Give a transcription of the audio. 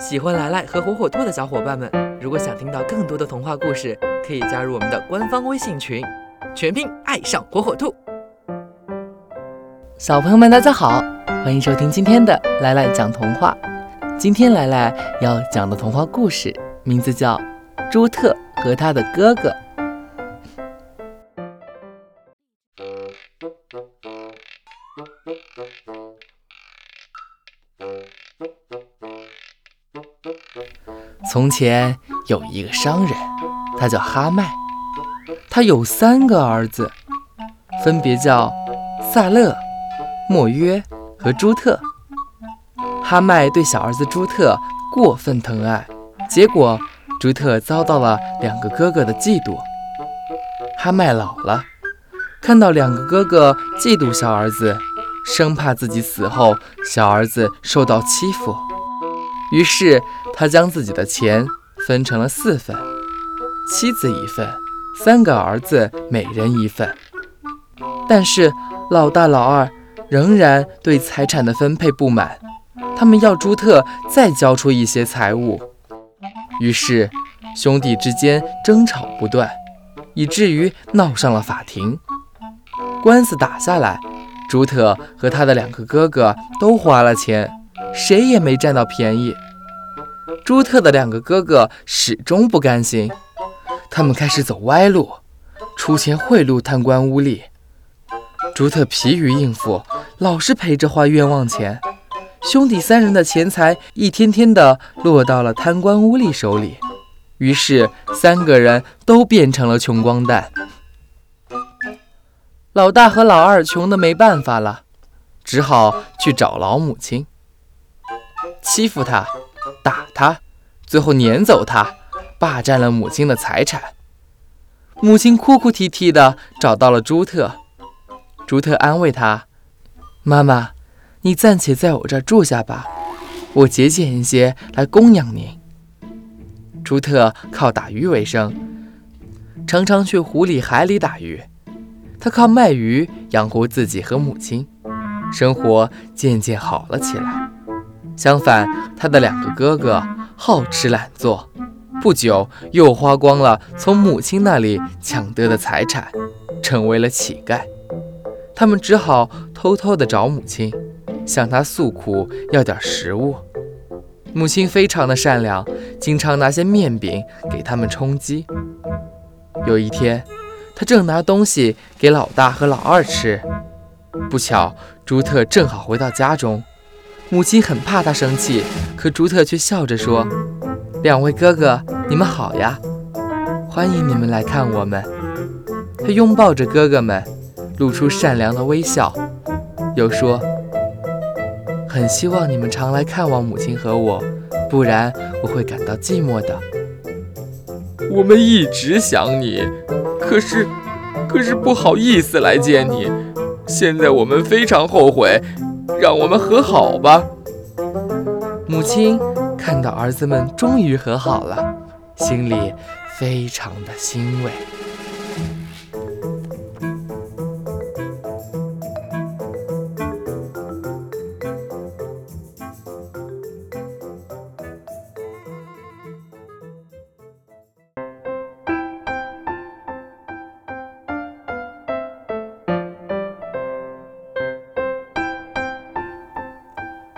喜欢来来和火火兔的小伙伴们，如果想听到更多的童话故事，可以加入我们的官方微信群，全拼爱上火火兔。小朋友们，大家好，欢迎收听今天的来来讲童话。今天来来要讲的童话故事名字叫《朱特和他的哥哥》。从前有一个商人，他叫哈麦，他有三个儿子，分别叫萨勒、莫约和朱特。哈麦对小儿子朱特过分疼爱，结果朱特遭到了两个哥哥的嫉妒。哈麦老了，看到两个哥哥嫉妒小儿子，生怕自己死后小儿子受到欺负，于是。他将自己的钱分成了四份，妻子一份，三个儿子每人一份。但是老大、老二仍然对财产的分配不满，他们要朱特再交出一些财物。于是兄弟之间争吵不断，以至于闹上了法庭。官司打下来，朱特和他的两个哥哥都花了钱，谁也没占到便宜。朱特的两个哥哥始终不甘心，他们开始走歪路，出钱贿赂贪官污吏。朱特疲于应付，老是陪着花冤枉钱，兄弟三人的钱财一天天的落到了贪官污吏手里，于是三个人都变成了穷光蛋。老大和老二穷的没办法了，只好去找老母亲，欺负他。打他，最后撵走他，霸占了母亲的财产。母亲哭哭啼啼的找到了朱特，朱特安慰他：“妈妈，你暂且在我这儿住下吧，我节俭一些来供养您。”朱特靠打鱼为生，常常去湖里海里打鱼。他靠卖鱼养活自己和母亲，生活渐渐好了起来。相反，他的两个哥哥好吃懒做，不久又花光了从母亲那里抢得的财产，成为了乞丐。他们只好偷偷地找母亲，向她诉苦，要点食物。母亲非常的善良，经常拿些面饼给他们充饥。有一天，他正拿东西给老大和老二吃，不巧朱特正好回到家中。母亲很怕他生气，可朱特却笑着说：“两位哥哥，你们好呀，欢迎你们来看我们。”他拥抱着哥哥们，露出善良的微笑，又说：“很希望你们常来看望母亲和我，不然我会感到寂寞的。”我们一直想你，可是，可是不好意思来见你。现在我们非常后悔。让我们和好吧。母亲看到儿子们终于和好了，心里非常的欣慰。